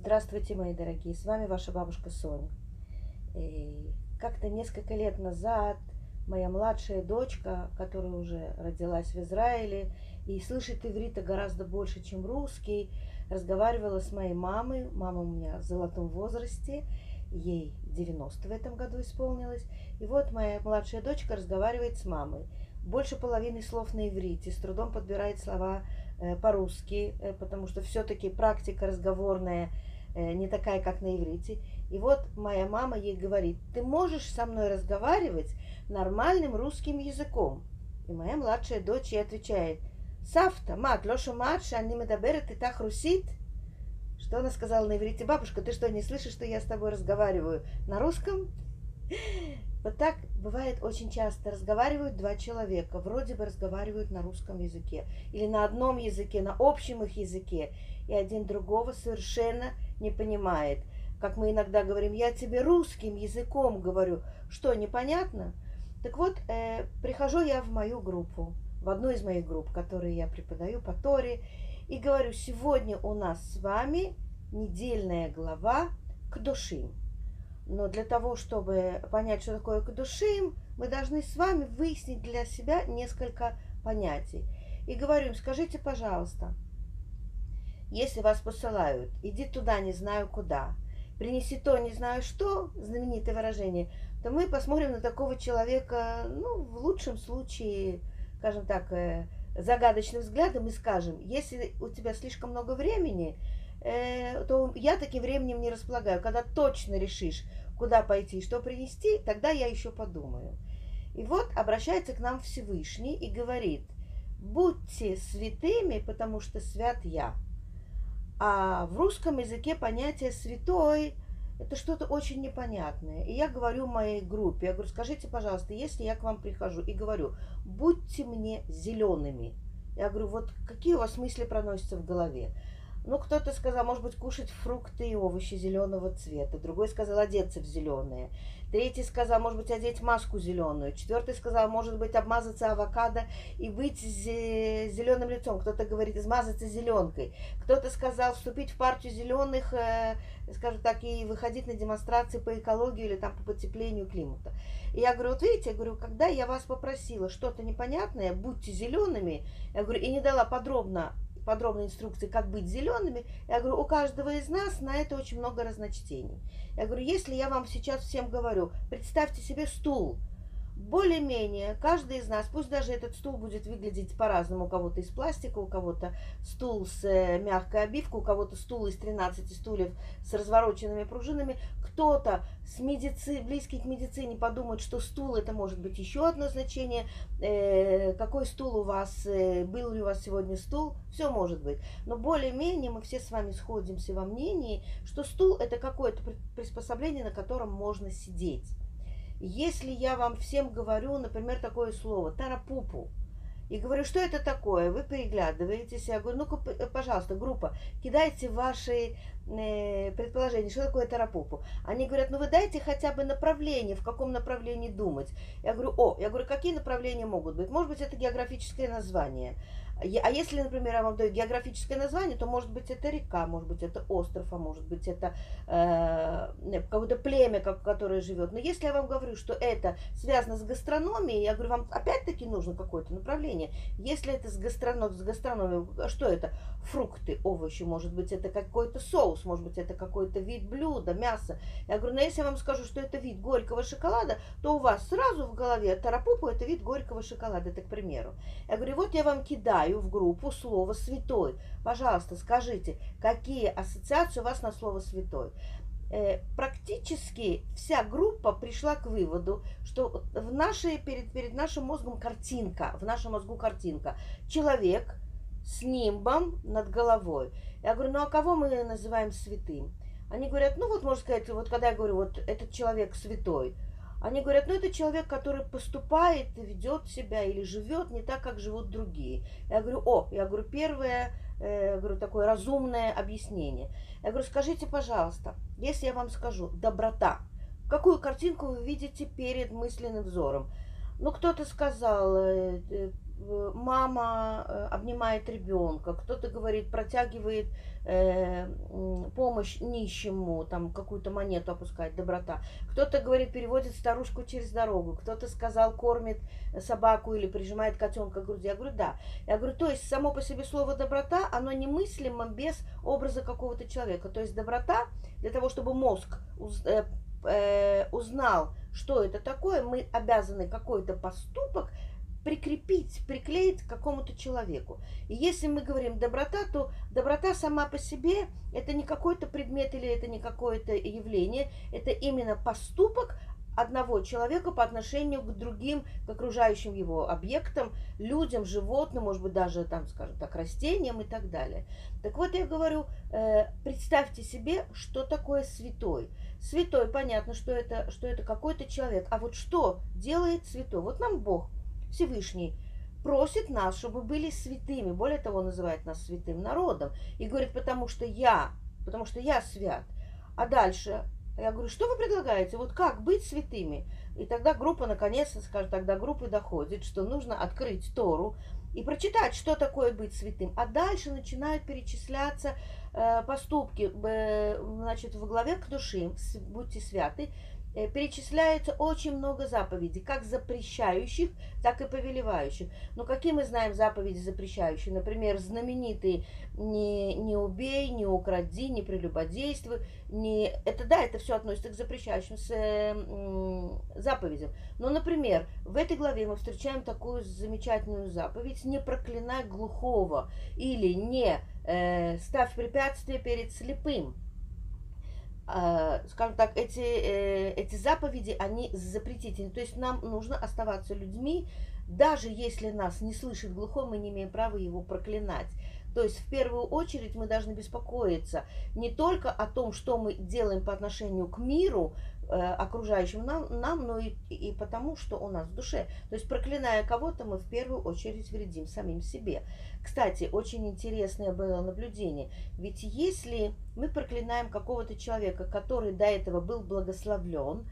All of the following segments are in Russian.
Здравствуйте, мои дорогие, с вами ваша бабушка Соня. Как-то несколько лет назад моя младшая дочка, которая уже родилась в Израиле и слышит иврита гораздо больше, чем русский, разговаривала с моей мамой. Мама у меня в золотом возрасте, ей 90 в этом году исполнилось. И вот моя младшая дочка разговаривает с мамой. Больше половины слов на иврите, с трудом подбирает слова по-русски, э, потому что все-таки практика разговорная э, не такая, как на иврите. И вот моя мама ей говорит, ты можешь со мной разговаривать нормальным русским языком. И моя младшая дочь ей отвечает, Сафта, мат, лоша мат, шани медаберет и так русит. Что она сказала на иврите? Бабушка, ты что, не слышишь, что я с тобой разговариваю на русском? Вот так бывает очень часто. Разговаривают два человека, вроде бы разговаривают на русском языке или на одном языке, на общем их языке, и один другого совершенно не понимает. Как мы иногда говорим, я тебе русским языком говорю. Что, непонятно? Так вот, э, прихожу я в мою группу, в одну из моих групп, которые я преподаю по Торе, и говорю, сегодня у нас с вами недельная глава к душим. Но для того, чтобы понять, что такое кадушим, мы должны с вами выяснить для себя несколько понятий. И говорю им, скажите, пожалуйста, если вас посылают, иди туда, не знаю куда, принеси то, не знаю что, знаменитое выражение, то мы посмотрим на такого человека, ну, в лучшем случае, скажем так, э, загадочным взглядом и скажем, если у тебя слишком много времени, э, то я таким временем не располагаю. Когда точно решишь, куда пойти что принести, тогда я еще подумаю. И вот обращается к нам Всевышний и говорит, будьте святыми, потому что свят я. А в русском языке понятие святой это что-то очень непонятное. И я говорю моей группе, я говорю, скажите, пожалуйста, если я к вам прихожу и говорю, будьте мне зелеными. Я говорю, вот какие у вас мысли проносятся в голове? Ну, кто-то сказал, может быть, кушать фрукты и овощи зеленого цвета. Другой сказал, одеться в зеленые. Третий сказал, может быть, одеть маску зеленую. Четвертый сказал, может быть, обмазаться авокадо и быть зеленым лицом. Кто-то говорит, измазаться зеленкой. Кто-то сказал, вступить в партию зеленых, э, скажем так, и выходить на демонстрации по экологии или там по потеплению климата. И я говорю, вот видите, я говорю, когда я вас попросила что-то непонятное, будьте зелеными, я говорю, и не дала подробно подробные инструкции, как быть зелеными. Я говорю, у каждого из нас на это очень много разночтений. Я говорю, если я вам сейчас всем говорю, представьте себе стул, более-менее каждый из нас, пусть даже этот стул будет выглядеть по-разному, у кого-то из пластика, у кого-то стул с э, мягкой обивкой, у кого-то стул из 13 стульев с развороченными пружинами, кто-то с медици... близкий к медицине подумает, что стул это может быть еще одно значение, э, какой стул у вас, э, был ли у вас сегодня стул, все может быть. Но более-менее мы все с вами сходимся во мнении, что стул это какое-то приспособление, на котором можно сидеть. Если я вам всем говорю, например, такое слово «тарапупу», и говорю, что это такое? Вы переглядываетесь. Я говорю, ну-ка, пожалуйста, группа, кидайте ваши э, предположения, что такое тарапупу. Они говорят, ну вы дайте хотя бы направление, в каком направлении думать. Я говорю, о, я говорю, какие направления могут быть? Может быть, это географическое название. А если, например, я вам даю географическое название, то может быть это река, может быть это остров, а может быть это э, какое-то племя, которое живет. Но если я вам говорю, что это связано с гастрономией, я говорю, вам опять-таки нужно какое-то направление. Если это с, гастроном, с гастрономией, что это? Фрукты, овощи, может быть это какой-то соус, может быть это какой-то вид блюда, мясо. Я говорю, но если я вам скажу, что это вид горького шоколада, то у вас сразу в голове тарапупу это вид горького шоколада, это к примеру. Я говорю, вот я вам кидаю в группу слово «святой». Пожалуйста, скажите, какие ассоциации у вас на слово «святой»? Э, практически вся группа пришла к выводу, что в нашей, перед, перед нашим мозгом картинка, в нашем мозгу картинка. Человек с нимбом над головой. Я говорю, ну а кого мы называем святым? Они говорят, ну вот можно сказать, вот когда я говорю, вот этот человек святой – они говорят, ну это человек, который поступает, ведет себя или живет не так, как живут другие. Я говорю, о, я говорю, первое, э, говорю, такое разумное объяснение. Я говорю, скажите, пожалуйста, если я вам скажу доброта, какую картинку вы видите перед мысленным взором? Ну, кто-то сказал, э, э, мама э, обнимает ребенка, кто-то говорит, протягивает э, помощь нищему, там какую-то монету опускает, доброта. Кто-то говорит, переводит старушку через дорогу, кто-то сказал, кормит собаку или прижимает котенка к груди. Я говорю, да. Я говорю, то есть само по себе слово доброта, оно немыслимо без образа какого-то человека. То есть доброта для того, чтобы мозг э, э, узнал, что это такое, мы обязаны какой-то поступок прикрепить, приклеить к какому-то человеку. И если мы говорим доброта, то доброта сама по себе это не какой-то предмет или это не какое-то явление, это именно поступок одного человека по отношению к другим, к окружающим его объектам, людям, животным, может быть, даже, там, скажем так, растениям и так далее. Так вот, я говорю, э, представьте себе, что такое святой. Святой, понятно, что это, что это какой-то человек. А вот что делает святой? Вот нам Бог Всевышний просит нас, чтобы были святыми. Более того, называет нас святым народом. И говорит, потому что я, потому что я свят. А дальше я говорю, что вы предлагаете? Вот как быть святыми? И тогда группа, наконец-то, скажет, тогда группы доходит, что нужно открыть Тору и прочитать, что такое быть святым. А дальше начинают перечисляться э, поступки, э, значит, в главе к души, будьте святы, перечисляется очень много заповедей, как запрещающих, так и повелевающих. Но какие мы знаем заповеди запрещающие? Например, знаменитые «не, не убей», «не укради», «не прелюбодействуй». Не... Это да, это все относится к запрещающим с, э, заповедям. Но, например, в этой главе мы встречаем такую замечательную заповедь «не проклинай глухого» или «не э, ставь препятствия перед слепым». А, скажем так, эти, э, эти заповеди, они запретительны. То есть нам нужно оставаться людьми, даже если нас не слышит глухой, мы не имеем права его проклинать. То есть в первую очередь мы должны беспокоиться не только о том, что мы делаем по отношению к миру, э, окружающим нам, нам, но и, и потому, что у нас в душе. То есть проклиная кого-то, мы в первую очередь вредим самим себе. Кстати, очень интересное было наблюдение. Ведь если мы проклинаем какого-то человека, который до этого был благословлен,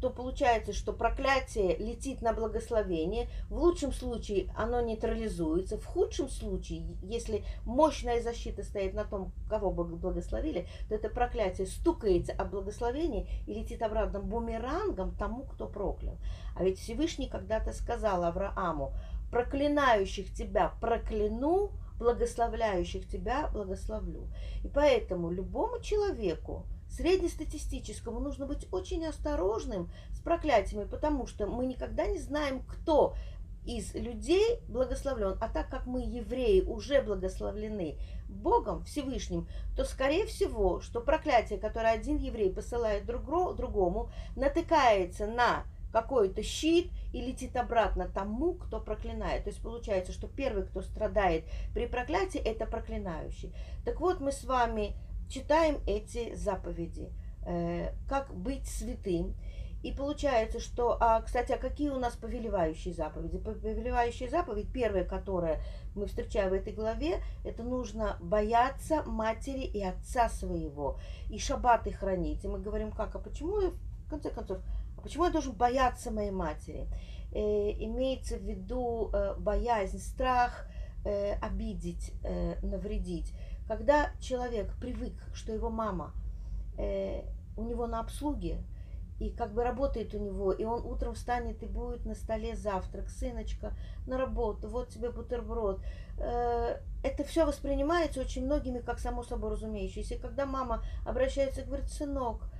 то получается, что проклятие летит на благословение. В лучшем случае оно нейтрализуется. В худшем случае, если мощная защита стоит на том, кого благословили, то это проклятие стукается о благословении и летит обратно бумерангом тому, кто проклял. А ведь Всевышний когда-то сказал Аврааму, проклинающих тебя прокляну, благословляющих тебя благословлю. И поэтому любому человеку, среднестатистическому, нужно быть очень осторожным с проклятиями, потому что мы никогда не знаем, кто из людей благословлен. А так как мы, евреи, уже благословлены Богом Всевышним, то, скорее всего, что проклятие, которое один еврей посылает другому, натыкается на какой-то щит и летит обратно тому, кто проклинает. То есть получается, что первый, кто страдает при проклятии, это проклинающий. Так вот, мы с вами читаем эти заповеди. Э, как быть святым. И получается, что, а, кстати, а какие у нас повелевающие заповеди? Повелевающая заповедь, первая, которая мы встречаем в этой главе, это нужно бояться матери и отца своего, и шаббаты хранить. И мы говорим, как, а почему, в конце концов, а почему я должен бояться моей матери? Э, имеется в виду э, боязнь, страх э, обидеть, навредить. Когда человек привык, что его мама э, у него на обслуге, и как бы работает у него, и он утром встанет и будет на столе завтрак, сыночка, на работу, вот тебе бутерброд. Э, это все воспринимается очень многими как само собой разумеющееся. И когда мама обращается и говорит, сынок,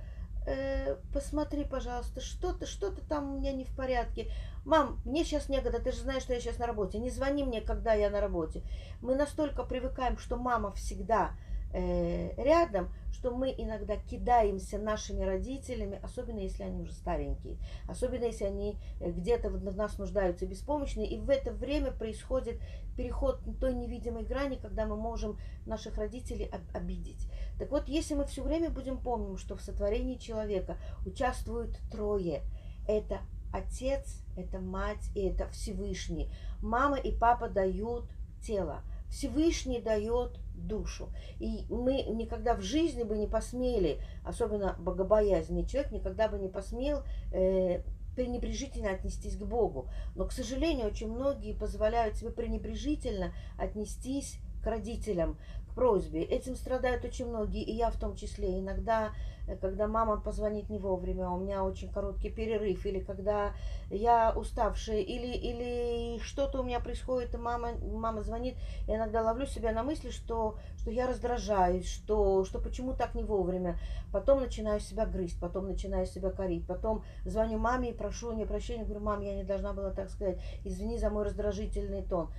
э, посмотри, пожалуйста, что-то, что-то там у меня не в порядке. Мам, мне сейчас некогда, ты же знаешь, что я сейчас на работе. Не звони мне, когда я на работе. Мы настолько привыкаем, что мама всегда рядом, что мы иногда кидаемся нашими родителями, особенно если они уже старенькие, особенно если они э, где-то в нас нуждаются беспомощные, и в это время происходит переход той невидимой грани, когда мы можем наших родителей обидеть. Так вот, если мы все время будем помнить, что в сотворении человека участвуют трое, это отец, это мать и это Всевышний. Мама и папа дают тело, Всевышний дает душу. И мы никогда в жизни бы не посмели, особенно богобоязненный человек, никогда бы не посмел э, пренебрежительно отнестись к Богу. Но, к сожалению, очень многие позволяют себе пренебрежительно отнестись к родителям, к просьбе. Этим страдают очень многие, и я в том числе. Иногда, когда мама позвонит не вовремя, у меня очень короткий перерыв, или когда я уставшая, или, или что-то у меня происходит, и мама, мама звонит, я иногда ловлю себя на мысли, что, что я раздражаюсь, что, что почему так не вовремя. Потом начинаю себя грызть, потом начинаю себя корить, потом звоню маме и прошу у нее прощения, говорю, мам, я не должна была так сказать, извини за мой раздражительный тон.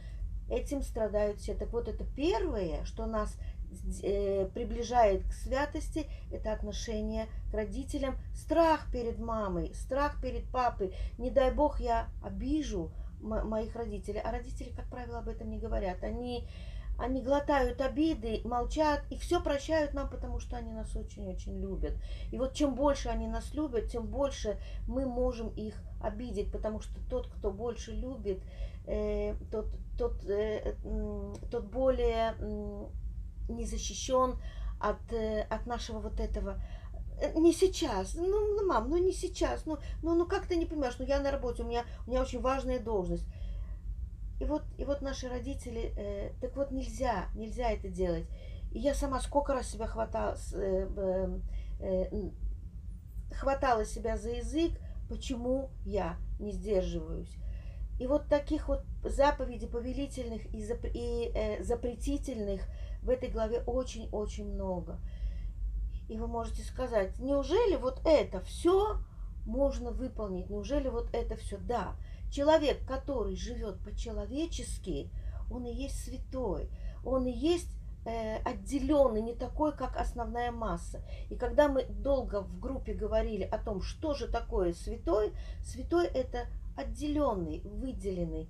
Этим страдают все. Так вот, это первое, что нас приближает к святости, это отношение к родителям, страх перед мамой, страх перед папой. Не дай бог я обижу моих родителей. А родители, как правило, об этом не говорят. Они, они глотают обиды, молчат и все прощают нам, потому что они нас очень-очень любят. И вот чем больше они нас любят, тем больше мы можем их обидеть, потому что тот, кто больше любит, э, тот, тот, э, тот более э, не защищен от, э, от нашего вот этого. Э, не сейчас, ну, ну, мам, ну не сейчас, ну, ну, ну как ты не понимаешь, ну я на работе, у меня, у меня очень важная должность. И вот, и вот наши родители, э, так вот нельзя, нельзя это делать. И я сама сколько раз себя хватала, э, э, хватала себя за язык, почему я не сдерживаюсь. И вот таких вот заповедей повелительных и, зап и э, запретительных в этой главе очень-очень много. И вы можете сказать, неужели вот это все можно выполнить? Неужели вот это все? Да, человек, который живет по-человечески, он и есть святой, он и есть э, отделенный, не такой, как основная масса. И когда мы долго в группе говорили о том, что же такое святой, святой это отделенный, выделенный,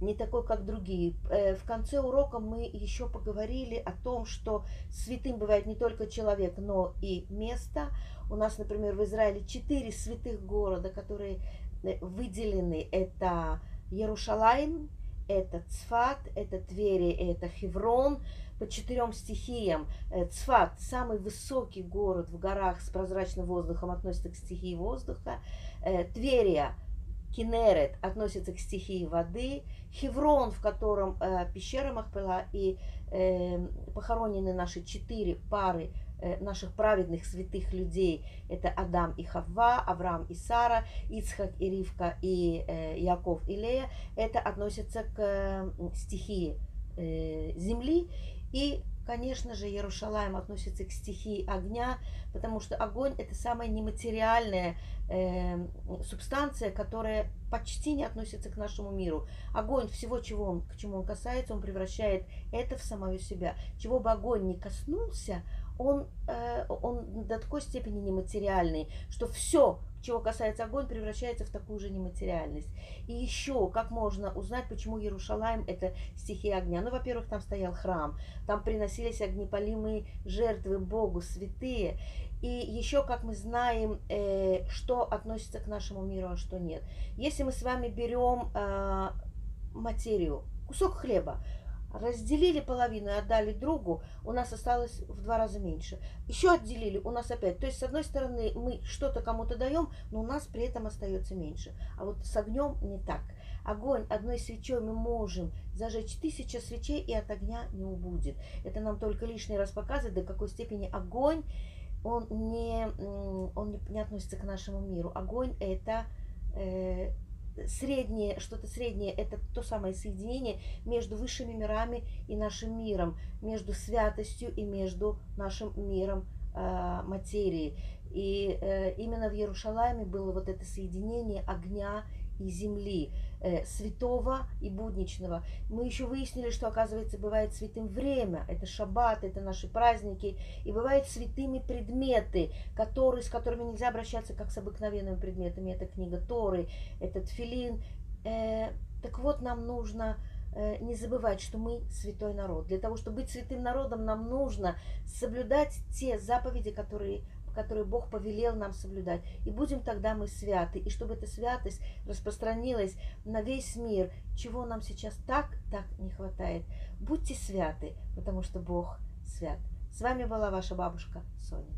не такой, как другие. Э, в конце урока мы еще поговорили о том, что святым бывает не только человек, но и место. У нас, например, в Израиле четыре святых города, которые э, выделены. Это Иерушалаем, это Цфат, это Твери, это Хеврон. По четырем стихиям э, Цфат, самый высокий город в горах с прозрачным воздухом, относится к стихии воздуха. Тверия – Кинерет относится к стихии воды, Хеврон, в котором э, пещера Махпела и э, похоронены наши четыре пары э, наших праведных святых людей. Это Адам и Хавва, Авраам и Сара, Ицхак и Ривка и э, Яков и Лея. Это относится к э, стихии э, земли. И Конечно же, Иерушалаем относится к стихии огня, потому что огонь это самая нематериальная э, субстанция, которая почти не относится к нашему миру. Огонь всего, чего он, к чему он касается, он превращает это в самого себя. Чего бы огонь не коснулся, он, э, он до такой степени нематериальный, что все, чего касается огонь, превращается в такую же нематериальность. И еще, как можно узнать, почему Иерушалаем это стихия огня? Ну, во-первых, там стоял храм, там приносились огнепалимые жертвы Богу, святые. И еще, как мы знаем, э, что относится к нашему миру, а что нет. Если мы с вами берем э, материю, кусок хлеба, разделили половину и отдали другу, у нас осталось в два раза меньше. Еще отделили, у нас опять. То есть, с одной стороны, мы что-то кому-то даем, но у нас при этом остается меньше. А вот с огнем не так. Огонь одной свечой мы можем зажечь тысяча свечей, и от огня не убудет. Это нам только лишний раз показывает, до какой степени огонь, он не, он не относится к нашему миру. Огонь это э, среднее, что-то среднее, это то самое соединение между высшими мирами и нашим миром, между святостью и между нашим миром э, материи. И э, именно в Иерушалайме было вот это соединение огня и земли, э, святого и будничного. Мы еще выяснили, что, оказывается, бывает святым время, это шаббат, это наши праздники, и бывают святыми предметы, которые, с которыми нельзя обращаться как с обыкновенными предметами. Это книга Торы, этот филин. Э, так вот, нам нужно э, не забывать, что мы святой народ. Для того, чтобы быть святым народом, нам нужно соблюдать те заповеди, которые которые Бог повелел нам соблюдать. И будем тогда мы святы. И чтобы эта святость распространилась на весь мир, чего нам сейчас так, так не хватает. Будьте святы, потому что Бог свят. С вами была ваша бабушка Соня.